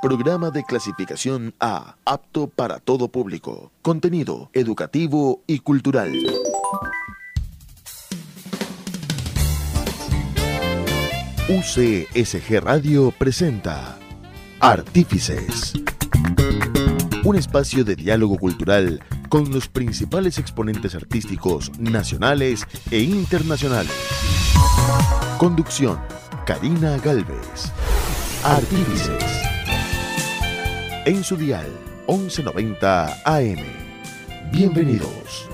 Programa de clasificación A, apto para todo público. Contenido educativo y cultural. UCSG Radio presenta Artífices. Un espacio de diálogo cultural con los principales exponentes artísticos nacionales e internacionales. Conducción, Karina Galvez. Artífices en su dial 1190 AM. Bienvenidos.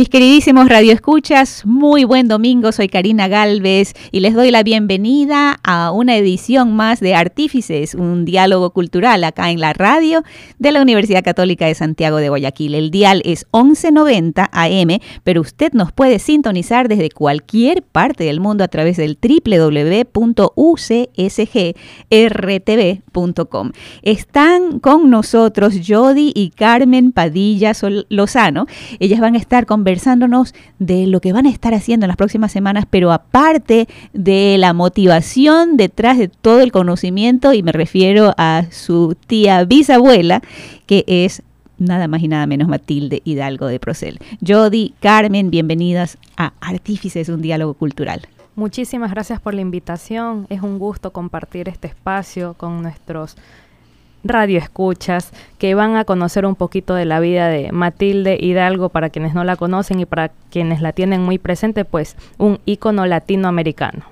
Mis queridísimos radioescuchas, muy buen domingo, soy Karina Galvez y les doy la bienvenida a una edición más de Artífices, un diálogo cultural acá en la radio de la Universidad Católica de Santiago de Guayaquil. El dial es 1190 AM, pero usted nos puede sintonizar desde cualquier parte del mundo a través del www.ucsgrtv.com. Están con nosotros Jody y Carmen Padilla Lozano. Ellas van a estar conversando conversándonos de lo que van a estar haciendo en las próximas semanas, pero aparte de la motivación detrás de todo el conocimiento, y me refiero a su tía bisabuela, que es nada más y nada menos Matilde Hidalgo de Procel. Jody, Carmen, bienvenidas a Artífices, un diálogo cultural. Muchísimas gracias por la invitación. Es un gusto compartir este espacio con nuestros radio escuchas que van a conocer un poquito de la vida de Matilde Hidalgo para quienes no la conocen y para quienes la tienen muy presente, pues un ícono latinoamericano.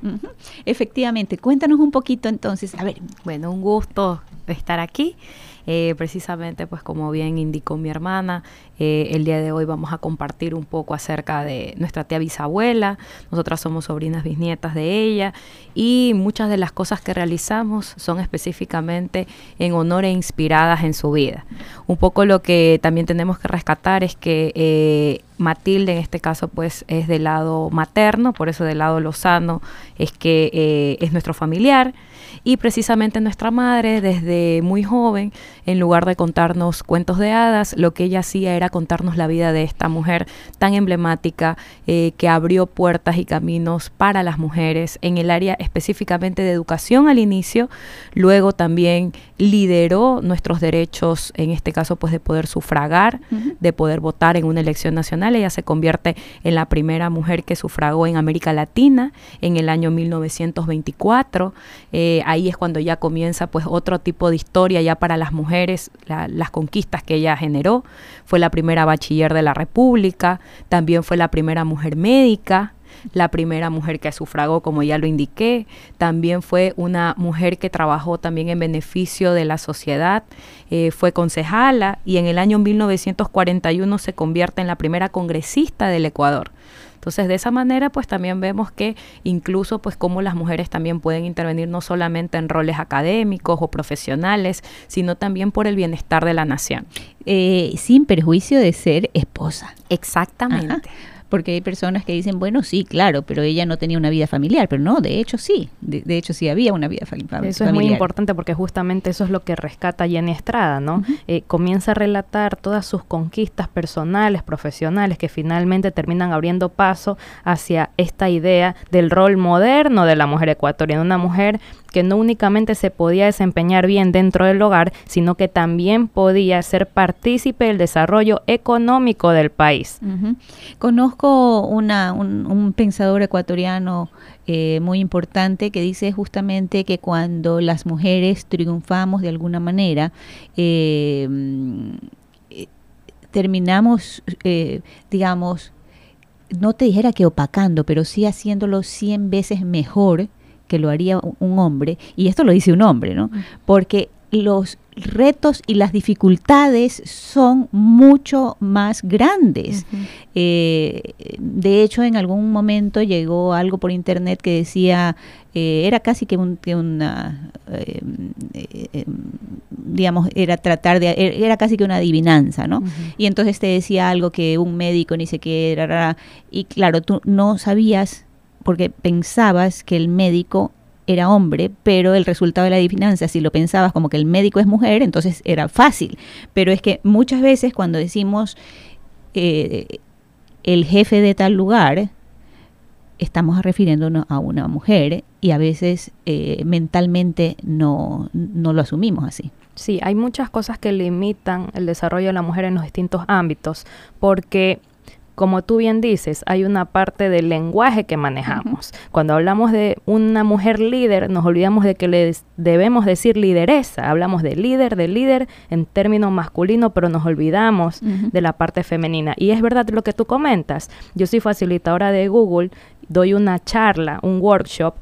Efectivamente, cuéntanos un poquito entonces. A ver, bueno, un gusto estar aquí. Eh, precisamente, pues como bien indicó mi hermana, eh, el día de hoy vamos a compartir un poco acerca de nuestra tía bisabuela. Nosotras somos sobrinas bisnietas de ella y muchas de las cosas que realizamos son específicamente en honor e inspiradas en su vida. Un poco lo que también tenemos que rescatar es que eh, Matilde en este caso pues es del lado materno, por eso del lado lozano es que es nuestro familiar y precisamente nuestra madre desde muy joven, en lugar de contarnos cuentos de hadas, lo que ella hacía era contarnos la vida de esta mujer tan emblemática eh, que abrió puertas y caminos para las mujeres en el área específicamente de educación al inicio, luego también lideró nuestros derechos, en este caso pues de poder sufragar, de poder votar en una elección nacional. Ella se convierte en la primera mujer que sufragó en América Latina en el año 1924. Eh, ahí es cuando ya comienza pues otro tipo de historia ya para las mujeres, las conquistas que ella generó. Fue la primera bachiller de la República, también fue la primera mujer médica, la primera mujer que sufragó, como ya lo indiqué. También fue una mujer que trabajó también en beneficio de la sociedad. Eh, fue concejala y en el año 1941 se convierte en la primera congresista del Ecuador. Entonces, de esa manera, pues también vemos que incluso, pues, cómo las mujeres también pueden intervenir no solamente en roles académicos o profesionales, sino también por el bienestar de la nación. Eh, sin perjuicio de ser esposa. Exactamente porque hay personas que dicen, bueno, sí, claro, pero ella no tenía una vida familiar, pero no, de hecho sí, de, hecho sí había una vida familiar. Eso es muy importante porque justamente eso es lo que rescata Jenny Estrada, ¿no? Eh, comienza a relatar todas sus conquistas personales, profesionales, que finalmente terminan abriendo paso hacia esta idea del rol moderno de la mujer ecuatoriana, una mujer que no únicamente se podía desempeñar bien dentro del hogar, sino que también podía ser partícipe del desarrollo económico del país. Conozco una, un, pensador ecuatoriano eh, muy importante que dice justamente que cuando las mujeres triunfamos de alguna manera, eh, eh, terminamos, digamos, no te dijera que opacando, pero sí haciéndolo 100 veces mejor que lo haría un hombre, y esto lo dice un hombre, ¿no? Porque los retos y las dificultades son mucho más grandes. Eh, de hecho, en algún momento llegó algo por internet que decía, eh, era casi que, una, eh, digamos, era tratar de, era casi que una adivinanza, ¿no? Y entonces te decía algo que un médico ni sé qué era, y claro, tú no sabías porque pensabas que el médico era hombre, pero el resultado de la adivinanza, si lo pensabas como que el médico es mujer, entonces era fácil. Pero es que muchas veces cuando decimos eh, el jefe de tal lugar, estamos refiriéndonos a una mujer y a veces eh, mentalmente no, no lo asumimos así. Sí, hay muchas cosas que limitan el desarrollo de la mujer en los distintos ámbitos, porque como tú bien dices, hay una parte del lenguaje que manejamos. Cuando hablamos de una mujer líder, nos olvidamos de que le debemos decir lideresa. Hablamos de líder, de líder en términos masculino, pero nos olvidamos de la parte femenina. Y es verdad lo que tú comentas. Yo soy facilitadora de Google, doy una charla, un workshop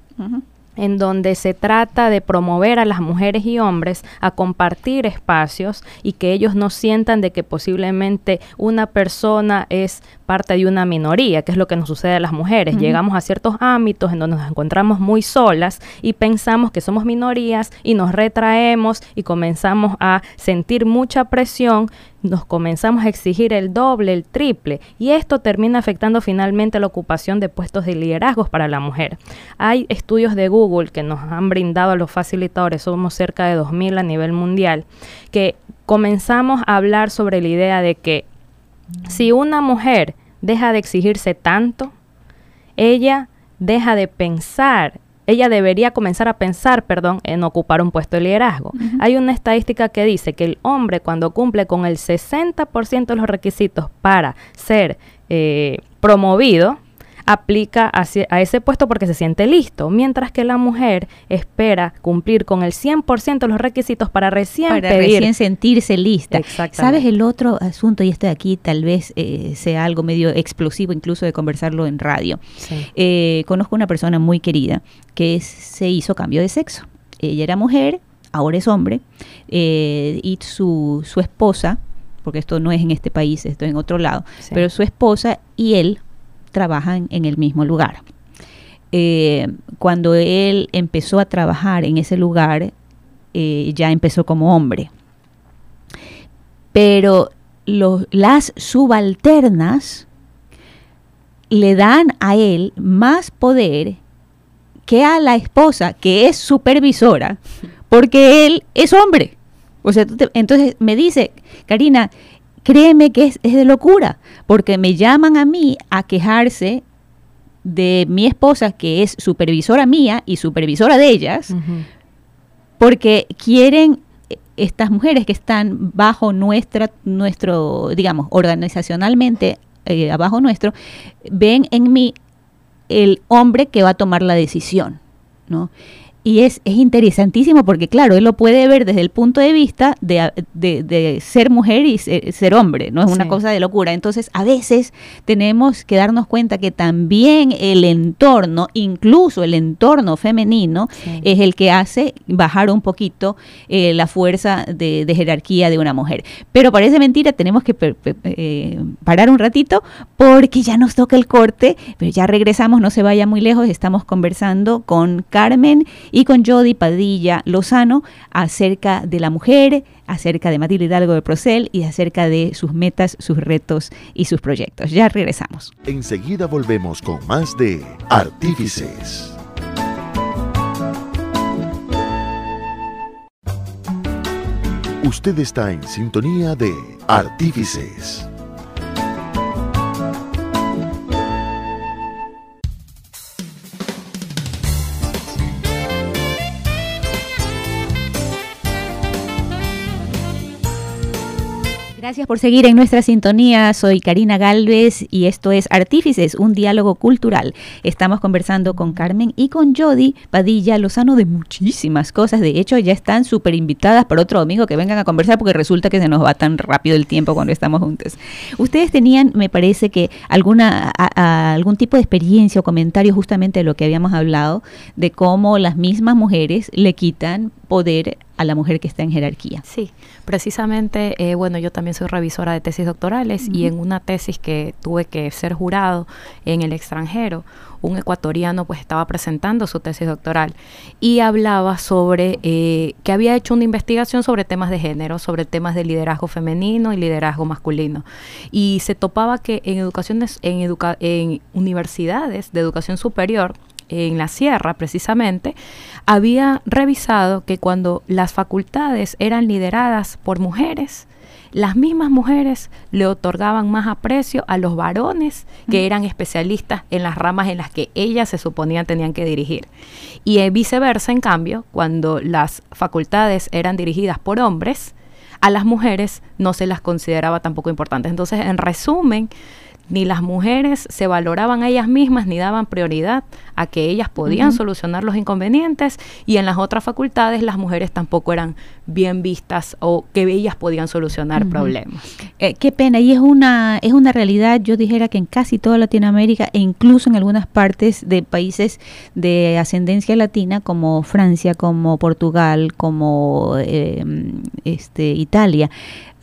en donde se trata de promover a las mujeres y hombres a compartir espacios y que ellos no sientan de que posiblemente una persona es parte de una minoría, que es lo que nos sucede a las mujeres. Llegamos a ciertos ámbitos en donde nos encontramos muy solas y pensamos que somos minorías y nos retraemos y comenzamos a sentir mucha presión nos comenzamos a exigir el doble, el triple, y esto termina afectando finalmente la ocupación de puestos de liderazgos para la mujer. Hay estudios de Google que nos han brindado a los facilitadores, somos cerca de 2.000 a nivel mundial, que comenzamos a hablar sobre la idea de que si una mujer deja de exigirse tanto, ella deja de pensar ella debería comenzar a pensar, perdón, en ocupar un puesto de liderazgo. Hay una estadística que dice que el hombre cuando cumple con el 60% de los requisitos para ser eh, promovido, aplica a ese puesto porque se siente listo, mientras que la mujer espera cumplir con el 100% de los requisitos para recién para recién sentirse lista. ¿Sabes el otro asunto? Y este de aquí tal vez eh, sea algo medio explosivo incluso de conversarlo en radio. Eh, conozco una persona muy querida que se hizo cambio de sexo. Ella era mujer, ahora es hombre, eh, y su, su esposa porque esto no es en este país, esto es en otro lado, pero su esposa y él trabajan en el mismo lugar. Eh, cuando él empezó a trabajar en ese lugar, eh, ya empezó como hombre. Pero las subalternas le dan a él más poder que a la esposa, que es supervisora, porque él es hombre. O sea, entonces me dice, Karina, créeme que es, de locura, porque me llaman a mí a quejarse de mi esposa, que es supervisora mía y supervisora de ellas, porque quieren eh, estas mujeres que están bajo nuestra, nuestro, digamos, organizacionalmente, eh, abajo nuestro, ven en mí el hombre que va a tomar la decisión, ¿no? Y es, es, interesantísimo porque, claro, él lo puede ver desde el punto de vista de, de, ser mujer y ser, hombre, no es una cosa de locura. Entonces, a veces tenemos que darnos cuenta que también el entorno, incluso el entorno femenino, es el que hace bajar un poquito eh, la fuerza de, jerarquía de una mujer. Pero parece mentira, tenemos que eh, parar un ratito porque ya nos toca el corte, pero ya regresamos, no se vaya muy lejos, estamos conversando con Carmen y con Jody Padilla Lozano acerca de la mujer, acerca de Matilde Hidalgo de Procel y acerca de sus metas, sus retos y sus proyectos. Ya regresamos. Enseguida volvemos con más de Artífices. Usted está en sintonía de Artífices. Gracias por seguir en nuestra sintonía. Soy Karina Galvez y esto es Artífices, un diálogo cultural. Estamos conversando con Carmen y con Jody Padilla Lozano de muchísimas cosas. De hecho, ya están súper invitadas para otro domingo que vengan a conversar porque resulta que se nos va tan rápido el tiempo cuando estamos juntos. Ustedes tenían, me parece que alguna algún tipo de experiencia o comentario justamente de lo que habíamos hablado, de cómo las mismas mujeres le quitan poder a la mujer que está en jerarquía. Sí, precisamente, eh, bueno, yo también soy revisora de tesis doctorales y en una tesis que tuve que ser jurado en el extranjero, un ecuatoriano pues estaba presentando su tesis doctoral y hablaba sobre eh, que había hecho una investigación sobre temas de género, sobre temas de liderazgo femenino y liderazgo masculino. Y se topaba que en educaciones, en, educa en universidades de educación superior, en la sierra precisamente, había revisado que cuando las facultades eran lideradas por mujeres, las mismas mujeres le otorgaban más aprecio a los varones que eran especialistas en las ramas en las que ellas se suponían tenían que dirigir. Y eh, viceversa, en cambio, cuando las facultades eran dirigidas por hombres, a las mujeres no se las consideraba tampoco importantes. Entonces, en resumen, ni las mujeres se valoraban a ellas mismas ni daban prioridad a que ellas podían solucionar los inconvenientes y en las otras facultades las mujeres tampoco eran bien vistas o que ellas podían solucionar problemas. Eh, qué pena, y es una, es una realidad, yo dijera que en casi toda Latinoamérica e incluso en algunas partes de países de ascendencia latina como Francia, como Portugal, como eh, este, Italia,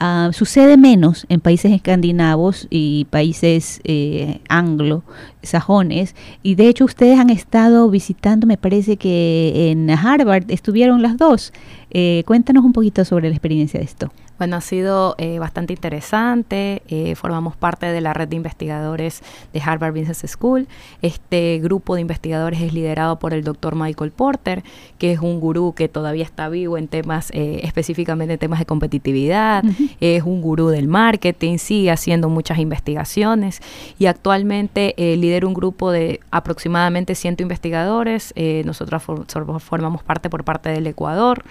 Ah, sucede menos en países escandinavos y países eh, anglo, sajones, y de hecho ustedes han estado visitando, me parece que en Harvard estuvieron las dos. Eh, cuéntanos un poquito sobre la experiencia de esto. Bueno, ha sido eh, bastante interesante. Eh, formamos parte de la red de investigadores de Harvard Business School. Este grupo de investigadores es liderado por el doctor Michael Porter, que es un gurú que todavía está vivo en temas, eh, específicamente en temas de competitividad. Es un gurú del marketing, sigue haciendo muchas investigaciones y actualmente lidera un grupo de aproximadamente 100 investigadores. nosotros formamos parte por parte del Ecuador.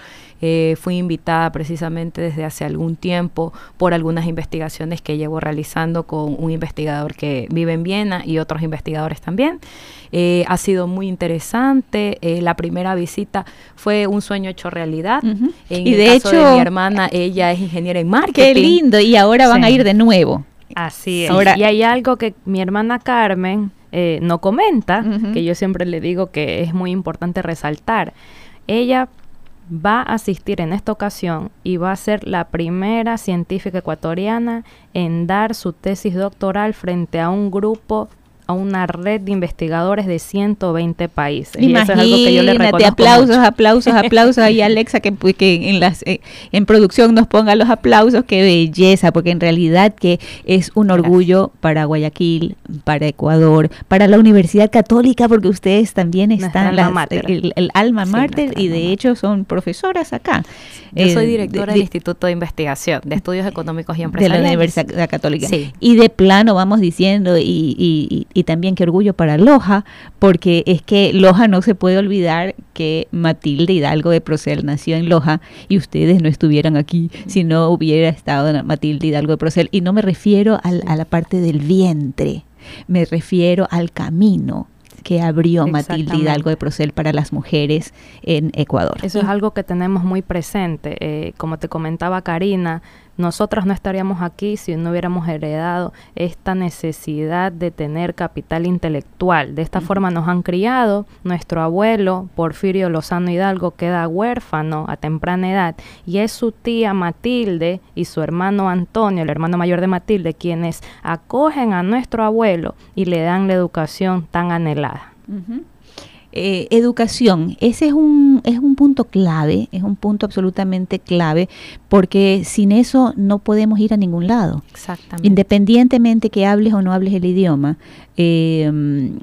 Eh, fui invitada precisamente desde hace algún tiempo por algunas investigaciones que llevo realizando con un investigador que vive en Viena y otros investigadores también. Eh, ha sido muy interesante. Eh, la primera visita fue un sueño hecho realidad. y de hecho, de mi hermana, ella es ingeniera en marketing. Qué lindo. Y ahora van a ir de nuevo. Así es. y hay algo que mi hermana Carmen no comenta, que yo siempre le digo que es muy importante resaltar. Ella va a asistir en esta ocasión y va a ser la primera científica ecuatoriana en dar su tesis doctoral frente a un grupo a una red de investigadores de 120 países. y eso es algo que yo le reconozco aplausos, aplausos, aplausos. y Alexa que, pues, que en las eh, en producción nos ponga los aplausos. Qué belleza, porque en realidad que es un orgullo para Guayaquil, para Ecuador, para la Universidad Católica, porque ustedes también están las, el, alma mater y de hecho son profesoras acá. Yo soy eh, directora del Instituto de Investigación de Estudios Económicos y Empresariales. De la Universidad Católica. Y de plano vamos diciendo y y también qué orgullo para Loja, porque es que Loja no se puede olvidar que Matilde Hidalgo de Procel nació en Loja y ustedes no estuvieran aquí si no hubiera estado Matilde Hidalgo de Procel. Y no me refiero a la parte del vientre, me refiero al camino que abrió Matilde Hidalgo de Procel para las mujeres en Ecuador. Eso es algo que tenemos muy presente. Eh, como te comentaba Karina, nosotros no estaríamos aquí si no hubiéramos heredado esta necesidad de tener capital intelectual. De esta forma nos han criado. Nuestro abuelo, Porfirio Lozano Hidalgo, queda huérfano a temprana edad y es su tía Matilde y su hermano Antonio, el hermano mayor de Matilde, quienes acogen a nuestro abuelo y le dan la educación tan anhelada. Eh, educación, ese es un, es un punto clave, es un punto absolutamente clave, porque sin eso no podemos ir a ningún lado. Exactamente. Independientemente que hables o no hables el idioma, em,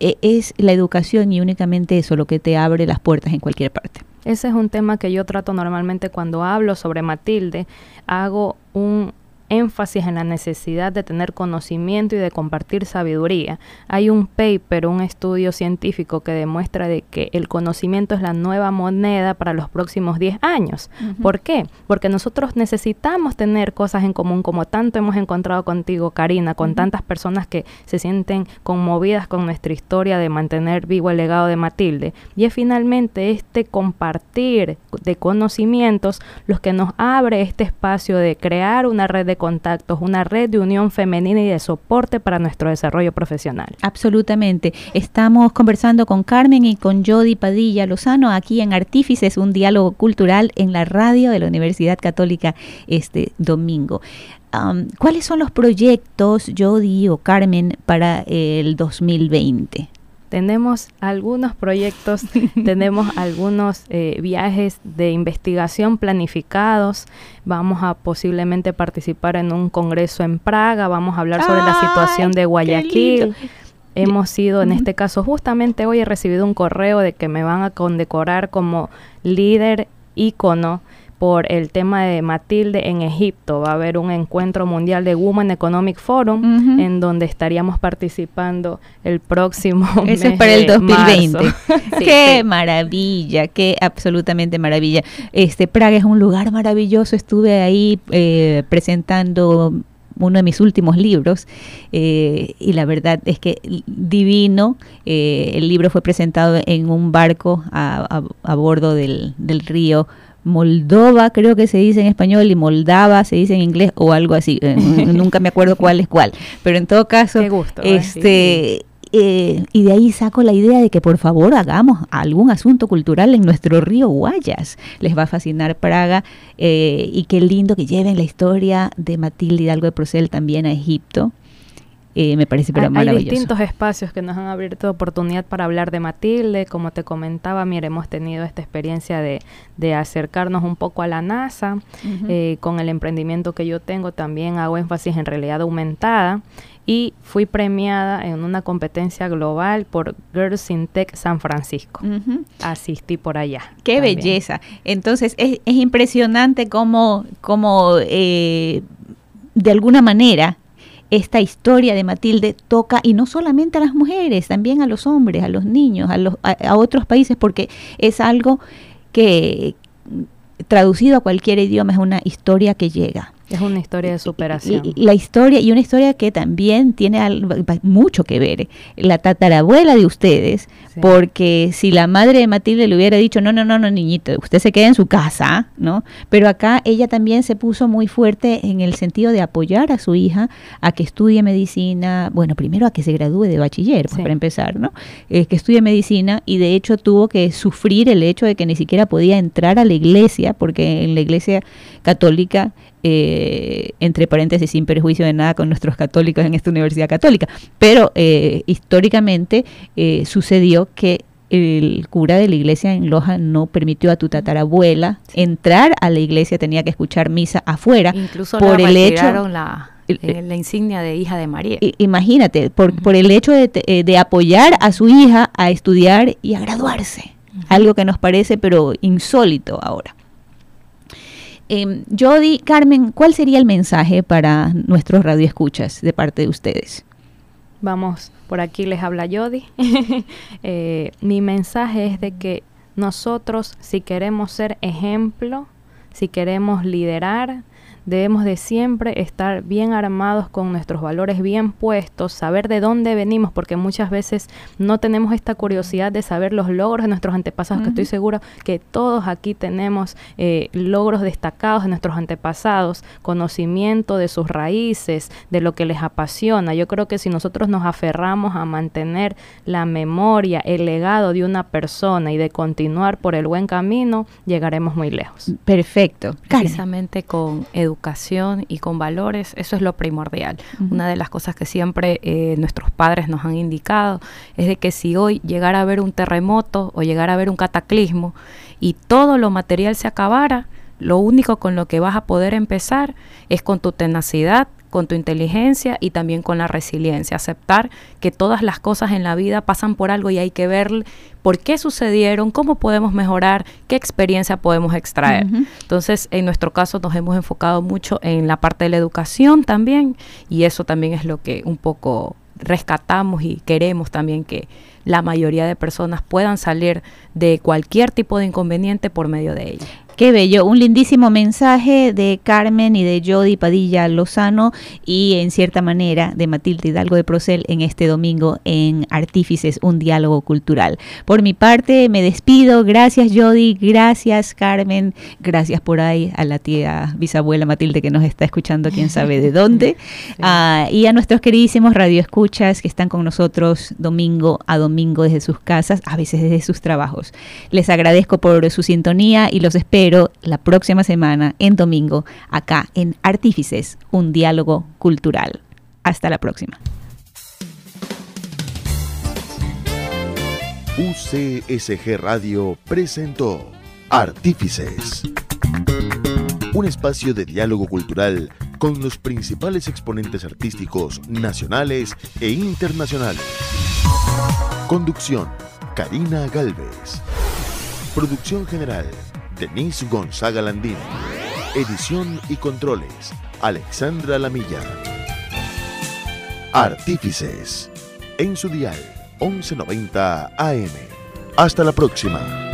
e, es la educación y únicamente eso lo que te abre las puertas en cualquier parte. Ese es un tema que yo trato normalmente cuando hablo sobre Matilde. Hago un énfasis en la necesidad de tener conocimiento y de compartir sabiduría. Hay un paper, un estudio científico que demuestra de que el conocimiento es la nueva moneda para los próximos 10 años. ¿Por qué? Porque nosotros necesitamos tener cosas en común, como tanto hemos encontrado contigo, Karina, con tantas personas que se sienten conmovidas con nuestra historia de mantener vivo el legado de Matilde. Y es finalmente este compartir de conocimientos los que nos abre este espacio de crear una red de contactos, una red de unión femenina y de soporte para nuestro desarrollo profesional. Absolutamente. Estamos conversando con Carmen y con Jody Padilla Lozano aquí en Artífices, un diálogo cultural en la radio de la Universidad Católica este domingo. ¿Cuáles son los proyectos, Jody o Carmen, para el 2020? Tenemos algunos proyectos, tenemos algunos eh, viajes de investigación planificados, vamos a posiblemente participar en un congreso en Praga, vamos a hablar sobre la situación de Guayaquil. Hemos sido, en este caso, justamente hoy he recibido un correo de que me van a condecorar como líder ícono por el tema de Matilde en Egipto. Va a haber un encuentro mundial de Women Economic Forum en donde estaríamos participando el próximo Eso es para el 2020. qué maravilla, qué absolutamente maravilla. Este Praga es un lugar maravilloso. Estuve ahí eh, presentando uno de mis últimos libros eh, y la verdad es que divino. Eh, el libro fue presentado en un barco a, bordo del, del río Moldova, creo que se dice en español, y Moldava se dice en inglés o algo así. Eh, nunca me acuerdo cuál es cuál. Pero en todo caso, gusto, ¿eh? este, eh, y de ahí saco la idea de que por favor hagamos algún asunto cultural en nuestro río Guayas. Les va a fascinar Praga y qué lindo que lleven la historia de Matilde Hidalgo de Procel también a Egipto. Eh, me parece pero hay, Hay distintos espacios que nos han abierto oportunidad para hablar de Matilde. Como te comentaba, mire, hemos tenido esta experiencia de, de acercarnos un poco a la NASA. Eh, con el emprendimiento que yo tengo también hago énfasis en realidad aumentada y fui premiada en una competencia global por Girls in Tech San Francisco. Asistí por allá. Qué belleza. Entonces es, es impresionante cómo, cómo eh, de alguna manera esta historia de Matilde toca y no solamente a las mujeres, también a los hombres, a los niños, a, los, a, otros países, porque es algo que traducido a cualquier idioma es una historia que llega. Es una historia de superación. La historia, y una historia que también tiene mucho que ver. La tatarabuela de ustedes, porque si la madre de Matilde le hubiera dicho, no, no, no, no, niñito, usted se queda en su casa, ¿no? Pero acá ella también se puso muy fuerte en el sentido de apoyar a su hija a que estudie medicina, bueno, primero a que se gradúe de bachiller, pues, para empezar, ¿no? Eh, que estudie medicina y de hecho tuvo que sufrir el hecho de que ni siquiera podía entrar a la iglesia, porque en la iglesia católica eh, entre paréntesis, sin perjuicio de nada con nuestros católicos en esta universidad católica, pero eh, históricamente eh, sucedió que el cura de la iglesia en Loja no permitió a tu tatarabuela entrar a la iglesia, tenía que escuchar misa afuera. Incluso por el hecho la, la insignia de hija de María. Imagínate, por, por el hecho de, de, apoyar a su hija a estudiar y a graduarse, algo que nos parece pero insólito ahora. Eh, Jody, Carmen, ¿cuál sería el mensaje para nuestros radioescuchas de parte de ustedes? Vamos, por aquí les habla Jody. Eh, mi mensaje es de que nosotros, si queremos ser ejemplo, si queremos liderar, debemos de siempre estar bien armados con nuestros valores bien puestos, saber de dónde venimos, porque muchas veces no tenemos esta curiosidad de saber los logros de nuestros antepasados, que estoy segura que todos aquí tenemos eh, logros destacados de nuestros antepasados, conocimiento de sus raíces, de lo que les apasiona. Yo creo que si nosotros nos aferramos a mantener la memoria, el legado de una persona y de continuar por el buen camino, llegaremos muy lejos. Perfecto. Precisamente con educación educación y con valores, eso es lo primordial. Una de las cosas que siempre eh, nuestros padres nos han indicado es de que si hoy llegara a haber un terremoto o llegara a haber un cataclismo y todo lo material se acabara, lo único con lo que vas a poder empezar es con tu tenacidad, con tu inteligencia y también con la resiliencia. Aceptar que todas las cosas en la vida pasan por algo y hay que ver por qué sucedieron, cómo podemos mejorar, qué experiencia podemos extraer. Entonces, en nuestro caso nos hemos enfocado mucho en la parte de la educación también y eso también es lo que un poco rescatamos y queremos también que la mayoría de personas puedan salir de cualquier tipo de inconveniente por medio de ella. Qué bello, un lindísimo mensaje de Carmen y de Jody Padilla Lozano y en cierta manera de Matilde Hidalgo de Procel en este domingo en Artífices, un diálogo cultural. Por mi parte me despido, gracias Jody, gracias Carmen, gracias por ahí a la tía bisabuela Matilde que nos está escuchando, quién sabe de dónde, ah, y a nuestros queridísimos radioescuchas que están con nosotros domingo a domingo desde sus casas, a veces desde sus trabajos. Les agradezco por su sintonía y los espero pero la próxima semana, en domingo, acá en Artífices, un diálogo cultural. Hasta la próxima. UCSG Radio presentó Artífices, un espacio de diálogo cultural con los principales exponentes artísticos nacionales e internacionales. Conducción, Karina Galvez. Producción general, Denise Gonzaga Landín. Edición y controles, Alexandra Lamilla. Artífices, en su dial 1190 AM. Hasta la próxima.